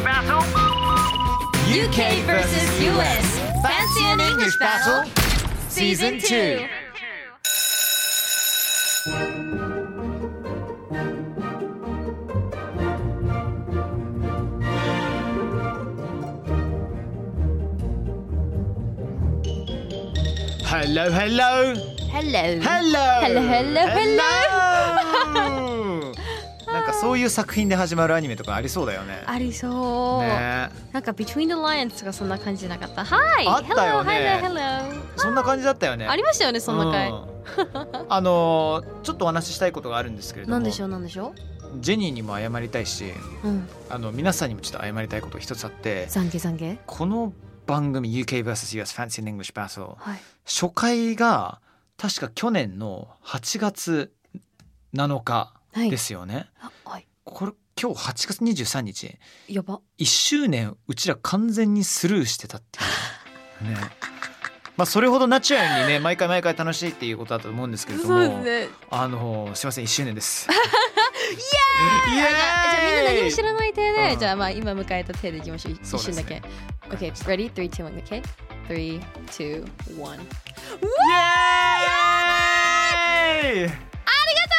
English battle. UK versus US. Fancy an English battle? Season 2. Hello hello Hello hello Hello, hello, hello なんかそういう作品で始まるアニメとかありそうだよね。ありそう、ね。なんか Between the Lions とかそんな感じじゃなかった。Hi! あったよね。Hello, hello, hello! そんな感じだったよね。ありましたよねそんな回、うん。あのーちょっとお話ししたいことがあるんですけれども。なんでしょうなんでしょジェニーにも謝りたいしううん。あの皆さんにもちょっと謝りたいことが一つあって懺悔懺悔？この番組 UKVSUS Fancy and English Battle はい。初回が確か去年の8月7日はいですよね、あはい。これ今日8月23日。やば。1周年うちら完全にスルーしてたっていう。ね。まあそれほどナチュラルにね毎回毎回楽しいっていうことだと思うんですけれども。ね。あのすいません1周年です。イエーイじゃあじゃあみんな何も知らない手で、うん。じゃあまあ今迎えた手でいきましょう。一瞬だけ。OK ready? 3 2 1 OK? 3 2 1イエーイありがとう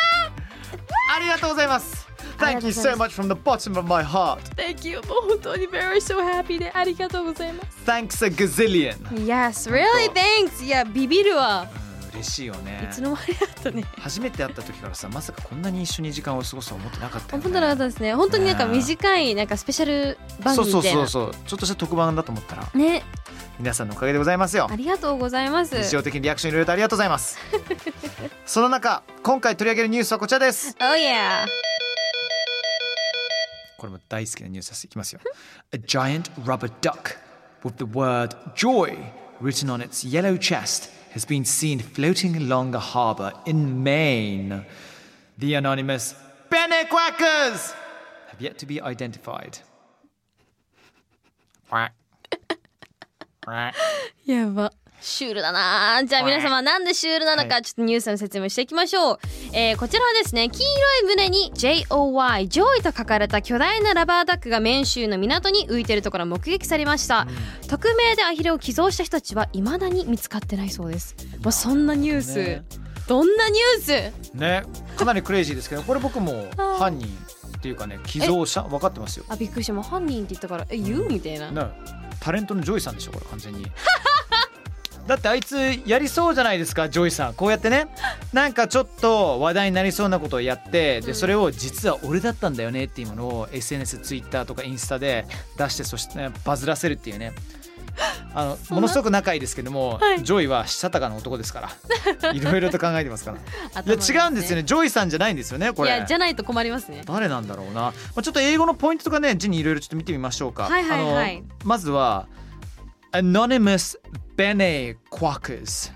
ありがとうございますあり Thank がと you うござい so ま much from the bottom of my heart Thank you もう本当に very so happy でありがとうございます Thanks a gazillion Yes really thanks いやビビるわうん 嬉しいよね。いつの間にだったね。初めて会った時からさまさかこんなに一緒に時間を過ごすと思ってなかったよね。本当なかったですね。本当になんか短いなんかスペシャル番そうそう組みたいな。そうそうちょっとした特番だと思ったら。ね。皆さんのおかげでございますよ。ありがとうございます。日常的にリアクションいろいろとありがとうございます。その中今回取り上げるニュースはこちらです。Oh yeah. これも大好きなニュースです。いきますよ。A giant rubber duck with the word joy written on its yellow chest has been seen floating along a harbor in Maine The anonymous Benequackers have yet to be identified Quack. Quack. やばシュールだなじゃあ皆様なんでシュールなのかはい。ちょっとニュースの説明していきましょう、えーこちらはですね黄色い胸に JOY ジョイと書かれた巨大なラバーダックがメイン州の港に浮いているところが目撃されました、匿名でアヒルを寄贈した人たちは未だに見つかってないそうです。まあそんなニュース、ね。どんなニュース？ねかなりクレイジーですけどこれ僕も犯人っていうかね寄贈者？分かってますよ。あびっくりした。もう犯人って言ったからえ言う？みたいな、ね。タレントのジョイさんでしょこれ完全にだってあいつやりそうじゃないですかジョイさん。こうやってね。なんかちょっと話題になりそうなことをやってでそれを実は俺だったんだよねっていうものを SNS ツイッターとかインスタで出してそして、ね、バズらせるっていうね。あのものすごく仲いいですけども、はい。ジョイはしたたかな男ですから。いろいろと考えてますから。いや違うんですよね。ジョイさんじゃないんですよねこれ。いやじゃないと困りますね。誰なんだろうな、まあ、ちょっと英語のポイントとかねジェニーいろいろちょっと見てみましょうか。はいはいはい。あのまずは Anonymous Benequackers.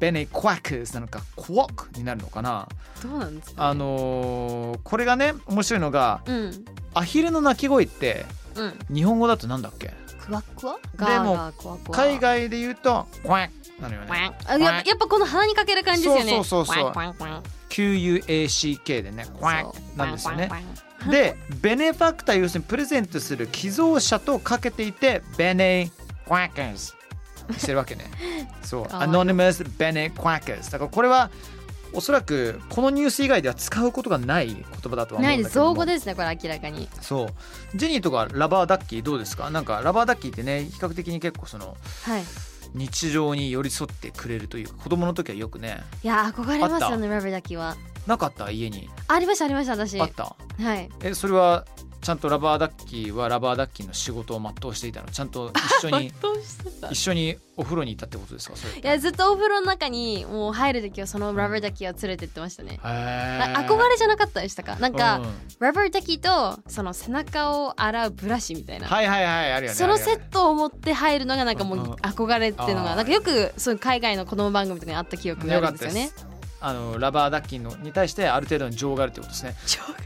Benequackers なのか Quack になるのかな？どうなんですか、あのーこれがね面白いのがうん。アヒルの鳴き声ってうん。日本語だとなんだっけ？クワクワ？でも海外で言うと Quack なのよね。あややっぱこの鼻にかける感じですよね。そうそうそうそう。QUACK でねそう。Quack なんですよね。でベネファクター要するにプレゼントする寄贈者とかけていてベネクワッカーズしてるわけね。そう。かわいい。Anonymous ベネクワッカーズだからこれはおそらくこのニュース以外では使うことがない言葉だとは思うんだけども。ないです。造語ですねこれ明らかに。そう。ジェニーとかラバーダッキーどうですか？なんかラバーダッキーってね比較的に結構そのはい。日常に寄り添ってくれるというか子供の時はよくね。いや憧れますよねラブだけは。なかった？家に。ありましたありました私。あった。はい。えそれはちゃんとラバーダッキーはラバーダッキーの仕事を全うしていたの。ちゃんと一緒に 一緒にお風呂に行ったってことですか？それ。ってやずっとお風呂の中にもう入る時はそのラバーダッキーを連れてってましたね。へー。あ憧れじゃなかったでしたか？なんか、うん。ラバーダッキーとその背中を洗うブラシみたいな、はいはいはいあるよねそのセットを持って入るのがなんかもううんうん。憧れっていうのあーがなんかよくそういう海外の子供番組とかにあった記憶があるんですよね。す。あのラバーダッキーのに対してある程度の情があるということですね。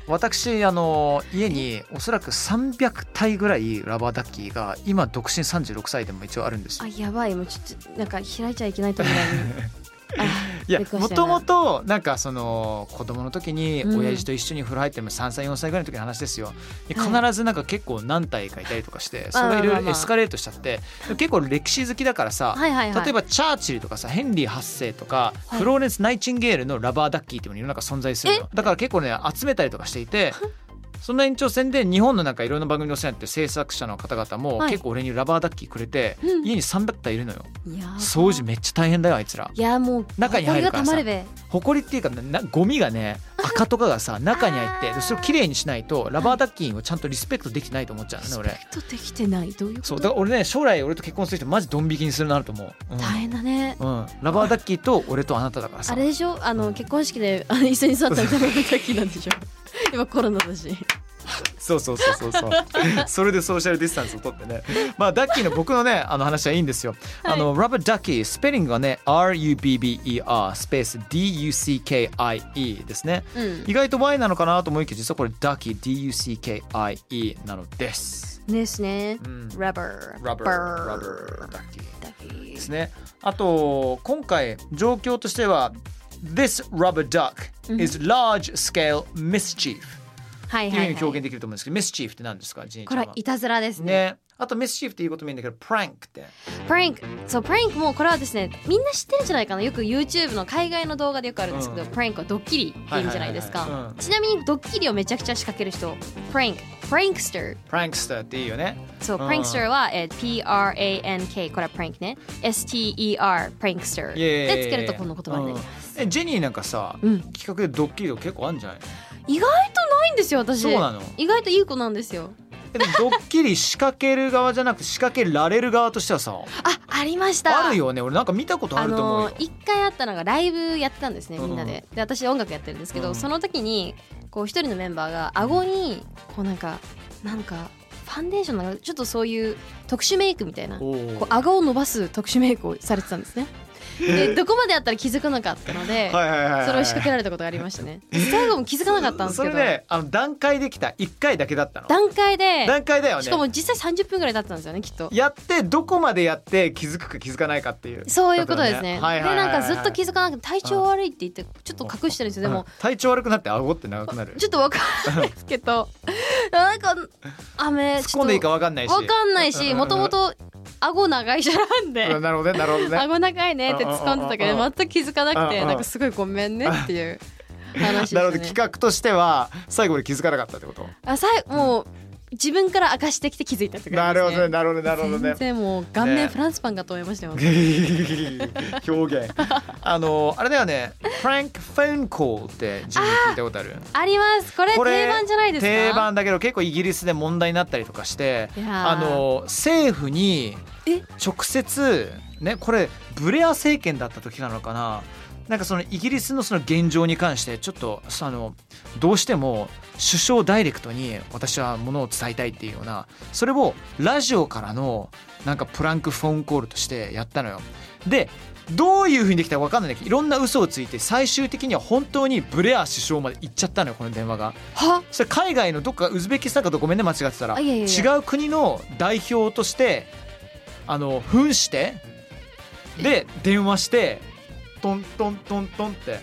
私あの家におそらく300体ぐらいラバーダッキーが今独身36歳でも一応あるんですあよ。やばいもうちょっとなんか開いちゃいけないと思う やもともとな。んかその子供の時にうん。親父と一緒に風呂入っても3歳4歳ぐらいの時の話ですよ。必ずなんか結構何体かいたりとかしてそれがいろいろエスカレートしちゃって結構歴史好きだからさ例えばチャーチルとかさヘンリー8世とか、はい。フローレンス・ナイチンゲールのラバーダッキーっていうのが世の中存在するの。だから結構ね集めたりとかしていてその延長線で日本のなんかいろんな番組のお世話になってる制作者の方々もはい。結構俺にラバーダッキーくれて、うん。家に300体いるのよ。いや掃除めっちゃ大変だよあいつら。いやもう中に入るからさ。ほこりっていうかななゴミがね 赤とかがさ中に入ってでそれをきれいにしないとラバーダッキーをちゃんとリスペクトできてないと思っちゃうのね俺リスペクトできてない。どういうこと？そうだから俺ね将来俺と結婚する人マジドン引きにするなると思う、うん。大変だね。うん、ラバーダッキーと俺とあなただからさ。あれでしょ？あの結婚式であの一緒に座ったみたいな時なんでしょ？今コロナだし。そうそうそうそうそう。それでソーシャルディスタンスを取ってね。まあダッキーの僕のねあの話はいいんですよ、あのラバーダッキースペリングがね RUBBER スペース DUCKIE ですね。うん。意外と Y なのかなと思いきや実はこれダッキー DUCKIE なのです、ですね。うん、ラバーラバーラバーダッキーですね。あと今回状況としては This rubber duck is large scale mischief. はいっていうふうはい、はい、に表現できると思うんですけど、mischief って何ですかジェニーちゃんはこれはいたずらですねねあと mischief っていうこともいいんだけど prank ってプランクそうプランクもこれはですねみんな知ってるんじゃないかな？よく YouTube の海外の動画でよくあるんですけど、うん。プランクはドッキリって意味じゃないですか、ちなみにドッキリをめちゃくちゃ仕掛ける人プランクプランクスター prankster っていいよね。そう、うん。プランクスターは、えー P-R-A-N-K これはプランクね S-T-E-R プランクスターでつけるとこの言葉になります、えジェニーなんかさ、うん。企画でドッキリとか結構あるんじゃない？の意外とないんですよ私。そうなの。意外といい子なんですよドッキリ仕掛ける側じゃなくて仕掛けられる側としてはさあありました。あるよね。俺なんか見たことああると思うよ、の一回あったのがライブやってたんですねみんなうんで。で私音楽やってるんですけど、うん。その時にこう一人のメンバーが顎にこうなんかなんかファンデーションなんかちょっとそういう特殊メイクみたいなこおうー顎を伸ばす特殊メイクをされてたんですねでどこまでやったら気づくのかったので、はいはいはいはいそれを仕掛けられたことがありましたね。最後も気づかなかったんですけど。それであの段階できた。1回だけだったの。段階で。段階だよね。しかも実際30分ぐらい経ってたんですよねきっと。やってどこまでやって気づくか気づかないかっていう。そういうことですね。はいはいはいはいでなんかずっと気づかなくて体調悪いって言ってちょっと隠してるんですよ。でうん。も体調悪くなって顎って長くなる。ちょっとわかんないですけど、なんか雨突っ込んでいいか分かんないし。わかんないし、もともと顎長い人なんで。う。んなるほどねなるほどね。顎長いねって突っ込んでたけうんうんど全く気づかなくてうんうんなんかすごいごめんねっていう 話でしたなるほどね企画としては最後で気づかなかったってこと？あさいもう自分から明かしてきて気づいたってなるほ感じですね。どねなるほどねなるほどね。もう顔面ねフランスパンかと思いましたよ、表現。あのあれだよね。プランクフォンコールってジミー聞いたことある？あります。これ定番じゃないですか？定番だけど結構イギリスで問題になったりとかしてあの政府にえ直接ねこれブレア政権だった時なのかな？なんかそのイギリスのその現状に関してちょっとあのどうしても首相ダイレクトに私はものを伝えたいっていうようなそれをラジオからのなんかプランクフォンコールとしてやったのよ。でどういうふうにできたか分かんないんだけどいろんな嘘をついて最終的には本当にブレア首相まで行っちゃったのよこの電話が。は？それ海外のどっかウズベキスタンかどごめんね間違ってたら。あいやいやいや。違う国の代表としてあの扮してで電話してトントントントンって。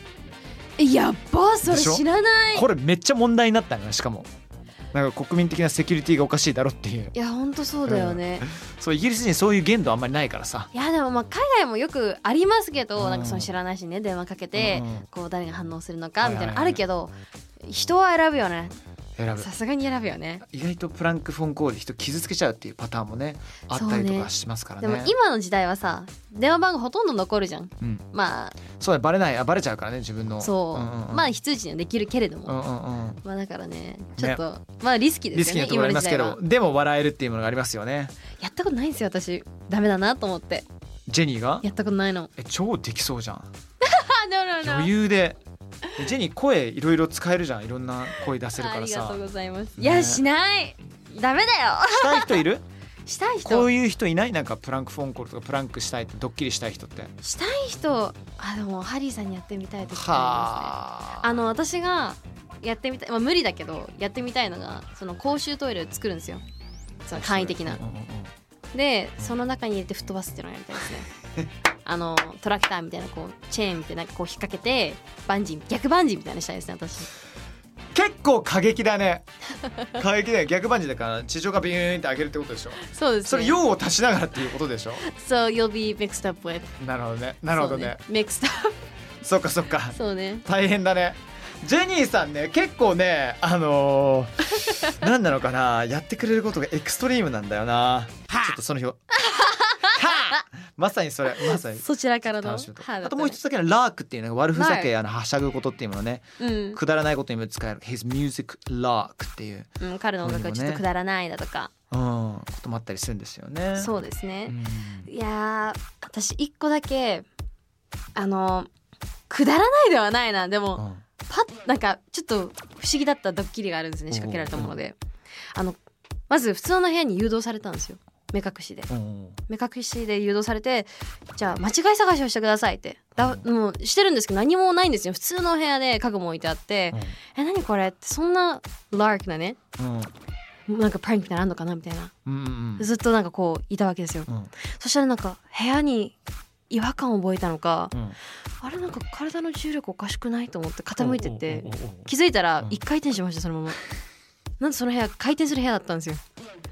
えやっばそれ知らない。これめっちゃ問題になったのよしかも。なんか国民的なセキュリティがおかしいだろっていう。いやほんとそうだよね、そうイギリス人そういう限度あんまりないからさ。いやでもまあ海外もよくありますけど、うん。なんかその知らないしね電話かけて、うん。こう誰が反応するのかみたいなのあるけど、人は選ぶよね選ぶ。さすがに選ぶよね。意外とプランクフォンコールで人傷つけちゃうっていうパターンもねあったりとかしますからね。でも今の時代はさ電話番号ほとんど残るじゃん。うん、まあそうだバレないあバレちゃうからね自分の。そう、んんうん。まあ非通知にはできるけれども、うんうんうん。まあだからねちょっと、まあリスキーですよねリスキーなところありますけどでも笑えるっていうものがありますよね。やったことないんですよ私。ダメだなと思って。ジェニーが？やったことないの。え超できそうじゃん。あ no, no, 余裕で。えジェニー声いろいろ使えるじゃん。いろんな声出せるからさ。ありがとうございます、ね。いやしない。ダメだよ。したい人いる？したい人。こういう人いない？なんかプランクフォンコールとかプランクしたいってドッキリしたい人って。したい人。あでもハリーさんにやってみたい時ありますね。はあ。の私がやってみたい、まあ、無理だけどやってみたいのがその公衆トイレを作るんですよ。その簡易的な。うんうんうん。でその中に入れて吹っ飛ばすっていうのをやりたいですね あのトラクターみたいなこうチェーンみたいなこう引っ掛けてバンジー逆バンジーみたいなのしたいですね私。結構過激だね。過激だよ。逆バンジーだから地上がビューンって上げるってことでしょ。そうですね。それ用を足しながらっていうことでしょ。So you'll be mixed up with なるほどね。なるほどね。ね。mixed up そっかそっか。そうね。大変だね。ジェニーさんね結構ねあのー、何なのかな。やってくれることがエクストリームなんだよな。ちょっとその表。はあまさにそれ まさに。そちらからのあともう一つだけのラークっていうのが悪ふざけラあのはしゃぐことっていうものね。うん、くだらないことにも使える。His music lark っていう、うん、彼の音楽はちょっとくだらないだとか、うん、こともあったりするんですよね。そうですね、うん。いやー私一個だけあのくだらないではないな。でも、うん。パッなんかちょっと不思議だったドッキリがあるんですね。仕掛けられたもので。あのまず普通の部屋に誘導されたんですよ目隠しで。うん目隠しで誘導されてじゃあ間違い探しをしてくださいって。だもうしてるんですけど何もないんですよ。普通の部屋で家具も置いてあって、え何これってそんなラークなねうん。なんかプランクみたいなのあんのかなみたいな。うんうんずっとなんかこういたわけですよ。うん。そしたらなんか部屋に違和感を覚えたのかうん。あれなんか体の重力おかしくないと思って傾いてって気づいたらうん一回転しましたそのまま。なんでその部屋回転する部屋だったんですよ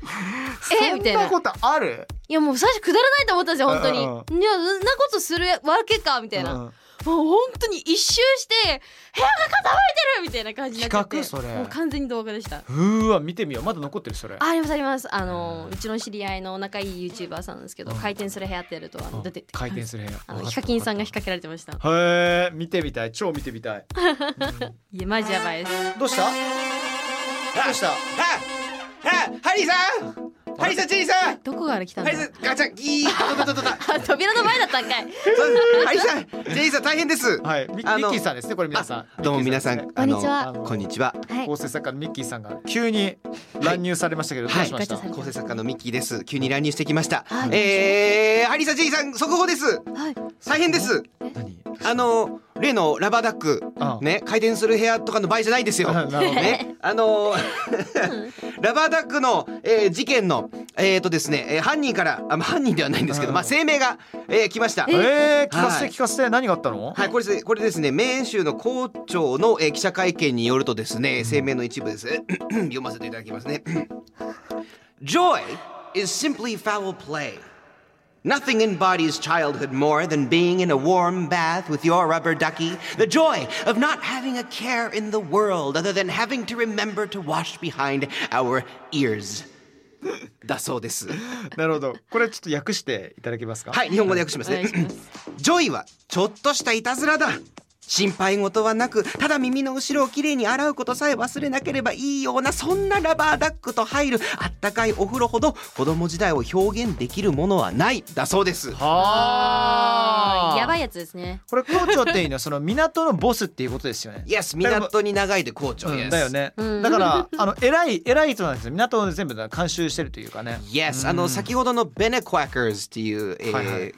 えみたいな。そんなことある？いやもう最初くだらないと思ったんですよ本当に、うんいやそんなことするわけかみたいな、うん。もう本当に一周して部屋が傾いてるみたいな感じになっちゃって。企画それ。もう完全に動画でした。うーわ見てみよう。まだ残ってるそれ。あありますあります。あのうちの知り合いの仲いい YouTuber さんなんですけど、うん。回転する部屋ってやるとあの出てって。回転する部屋。あのヒカキンさんが仕掛けられてました。へえ見てみたい。超見てみたい。いやマジやばいです。どうした？どうした？ハリーさんハリーさんジェニーさん。どこから来たんだ？ハリーさんガチャギーッとととととあ扉の前だったんかい。そうハリーさんジェニーさん大変です。はい。ミミあのッキーさんですねこれ皆さん。どうも皆さんこんにちは。あのこんにちは。はい。構成作家のミッキーさんが急に乱入されましたけど、どうしました、ガチャされ構成作家のミッキーです。急に乱入してきました、はい。えー、ハリーさんジェニーさん速報です。はい。大変です。何？あの例のラバーダックあね回転する部屋とかの場合じゃないですよね、あのラバーダックの、えー事件のえー、とですね、えー犯人からあまあ犯人ではないんですけど、うんまあ声明が、えー来ました。えー、聞かせはいて聞かせて何があったの、はい、これですこれですね、メーン州の校長の、えー記者会見によるとですね、声明の一部です。読ませていただきますね。Joy is simply foul play. Nothing embodies childhood more than being in a warm bath with your rubber ducky. The joy of not having a care in the world other than having to remember to wash behind our ears. だそうです。なるほどこれちょっと訳していただけますかはい、日本語で訳しますねお願いし。ますジョイはちょっとしたいたずらだ。 心配事はなく、ただ耳の後ろをきれいに洗うことさえ忘れなければいいような、そんなラバーダックと入るあったかいお風呂ほど子供時代を表現できるものはない。だそうです。はあ。やばいやつですね。これ校長っていうのはその港のボスっていうことですよね。Yes、港に長いで校長うん Yes だよ。ね、うん。だからあの偉い偉い人なんですよ。港を全部監修してるというかね。Yes、あの先ほどのベネクワッカーズっていう、えーはいはい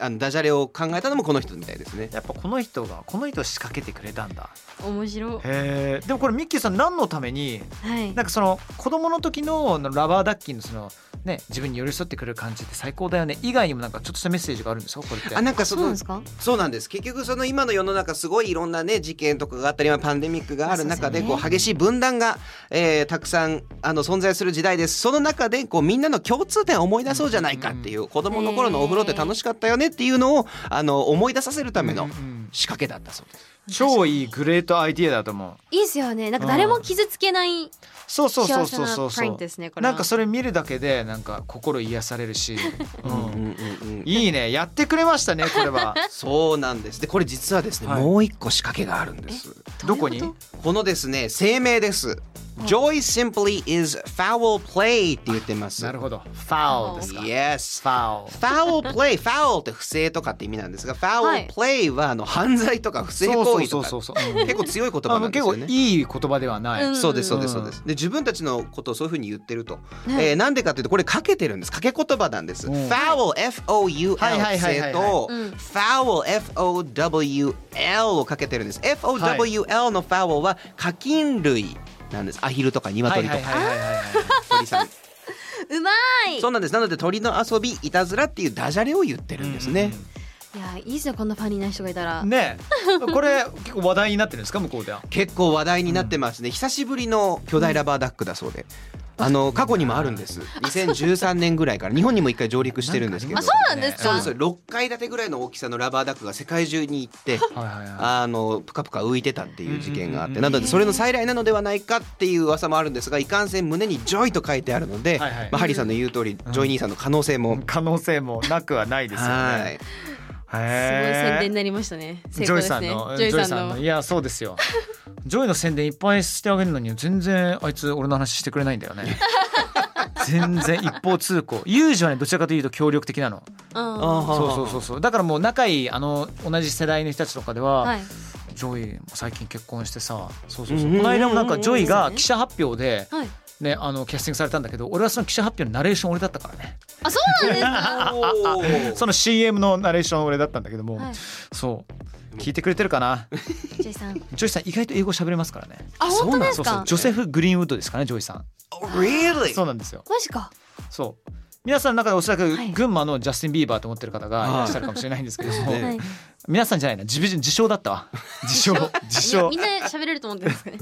あのダジャレを考えたのもこの人みたいですね。やっぱこの人がこの人仕掛けてくれたんだ面白い。へえでもこれミッキーさん何のためにはい。なんかその子供の時のラバーダッキーのそのね自分に寄り添ってくれる感じって最高だよね。以外にもなんかちょっとしたメッセージがあるんですかこれって。あなんかそのそうなんですか？そうなんです。結局その今の世の中すごいいろんなね事件とかがあったり今パンデミックがある中でこう激しい分断が、えーたくさんあの存在する時代です。その中でこうみんなの共通点を思い出そうじゃないかっていう子供の頃のお風呂って楽しかったよねっていうのをあの思い出させるためのうんうん仕掛けだったそうです。超いいグレートアイディアだと思う。いいですよね。なんか誰も傷つけないそうそうそうそうそう。そうですねこれは。なんかそれ見るだけでなんか心癒されるし、うんうんうんうん。いいね。やってくれましたねこれは。そうなんです。でこれ実はですね、はい。もう一個仕掛けがあるんです。どこに？このですね声明です、Joy simply is foul play って言ってます。なるほど。ファウルですか。Yes ファウル foul play foul って不正とかって意味なんですがは foul い。play はあの犯罪とか不正行為とか。そうそうそうそうそう。結構強い言葉なんですよね。いい言葉ではない、うん。そうですそうですそうです。で自分たちのことをそういうふうに言ってると、えーなんでかというとこれかけてるんです。かけ言葉なんです。うん。Foul FOUL はいはい不正とうん。Foul FOWL をかけてるんです。FOWL の foul は課金類なんです。アヒルとかはい鶏とか鳥さんうまい。そうなんです。なので鳥の遊びいたずらっていうダジャレを言ってるんですね、いやいいですよこんなファニーな人がいたら。ねえ。これ結構話題になってるんですか向こうでは。結構話題になってますね、久しぶりの巨大ラバーダックだそうで、あの過去にもあるんです。2013年ぐらいから日本にも一回上陸してるんですけど。あそうなんですか？そうです6階建てぐらいの大きさのラバーダックが世界中に行ってあのプカプカ浮いてたっていう事件があっうんうん。うんてなのでそれの再来なのではないかっていう噂もあるんですがいかんせん胸に「ジョイ」と書いてあるので、はいはい。まあ、ハリーさんの言う通り、ジョイ兄さんの可能性も、可能性もなくはないですよはい。ねすごい宣伝になりましたね。成ジョイ功ですねさんの。ジョイさんの？いやそうですよ。ジョイの宣伝いっぱいしてあげるのに全然あいつ俺の話してくれないんだよね。全然一方通行。ユージはねどちらかというと協力的なの。うんそうそうそうそう。だからもう仲いいあの同じ世代の人たちとかでは、はい。ジョイも最近結婚してさそうそうそう。この間もなんかジョイが記者発表ではいねあのキャスティングされたんだけど俺はその記者発表のナレーション俺だったからね。あそうなんですか？その CM のナレーション俺だったんだけども、はい。そう。聞いてくれてるかな？ジョイさん。ジョイさん意外と英語喋れますからね。あ本当ですそうそうかジョセフ・グリーンウッドですかねジョイさん。Really? そうなんですよ。マジか。そう皆さんの中でおそらくはい。群馬のジャスティン・ビーバーと思ってる方がいらっしゃるかもしれないんですけども、はい。はい。皆さんじゃないな。自分自称だったわ。自称。自称。みんな喋れると思ってるんですかね。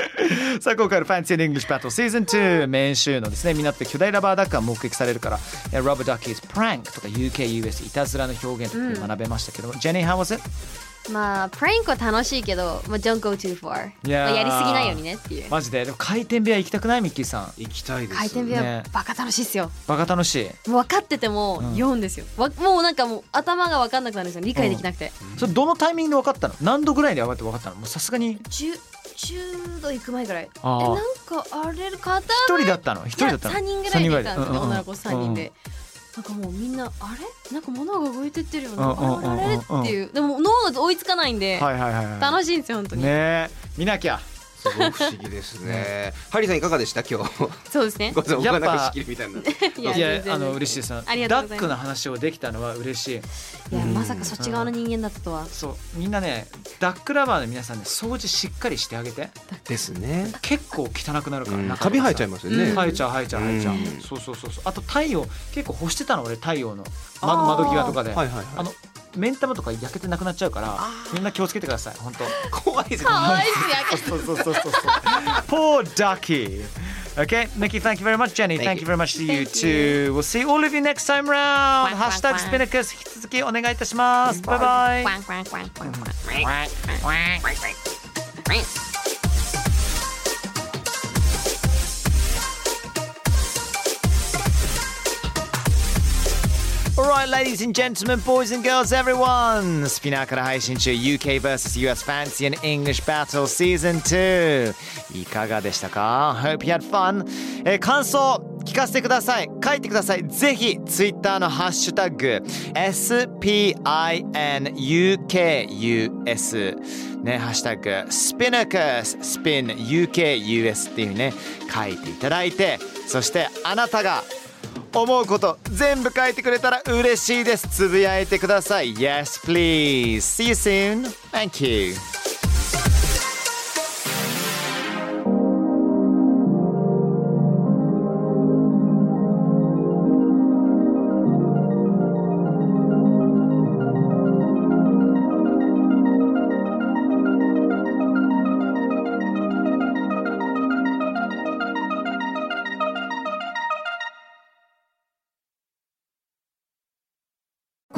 さあ今回の and English Battle Season 2メイン週のですね港で巨大ラバーダックが目撃されるからえ Rubber Duck is prank とか UKUS いたずらの表現とか学べましたけども、Jenny how was it? まあプランクは楽しいけど、まあ、don't go too far いやー。まあやりすぎないようにね。っていうマジで？でも回転部屋行きたくない？ミッキーさん。行きたいです。回転部屋ね。バカ楽しいっすよ。バカ楽しい。分かっててもん。酔うんですよ、わもうなんかもう頭が分かんなくなるんですよ。理解できなくて、それどのタイミングで分かったの？何度ぐらいで分かって分かったの？もうさすがに。10, 10度行く前ぐらい。えなんかあれ方一人だったの？一人だったの？3人ぐらいでいたんですね、三人ぐらいうんうんうん。女の子3人で、なんかもうみんなあれ？なんか物が動いてってるよな、うんうんうんうんあれ？っていう。でも脳が追いつかないんで、はいはいはいはい。楽しいんですよ本当に、ねえ。見なきゃすごい不思議ですね。ハリーさんいかがでした？今日。そうですね。ごめんなさいみたいにないやあの嬉しいです。ありがとうございます。ダックの話をできたのは嬉しい。いやまさかそっち側の人間だったとは。そう。みんなねダックラバーの皆さんね掃除しっかりしてあげて。ですね。結構汚くなるから、カビ生えちゃいますよね。生えちゃう生えちゃう生えちゃう、うん。そうそうそうそう。あと太陽結構干してたの俺太陽の。窓窓際とかで、はいはいはい。あの目ん玉とか焼けてなくなっちゃうからみんな気をつけてください本当怖いですねかわいいっすやけそうそうそうそうそう Poor ducky Okay, Mickey, thank you very much. Jenny, thank, Thank you very much to you too. We'll see all of you next time round. ハッシュタグスピナカス引き続きお願いいたします。バイバイ。Alright, ladies and gentlemen, boys and girls, everyone! スピナーから配信中 UK vs.US Fancy and English Battle Season 2いかがでしたか ?Hope you had fun! えー感想聞かせてください書いてくださいぜひ Twitter のハッシュタグ SPINUKUS ね、ハッシュタグ SPINUKUS SPINUKUS っていうね書いていただいてそしてあなたが思うこと全部書いてくれたら嬉しいです。つぶやいてください。Yes please. See you soon. Thank you.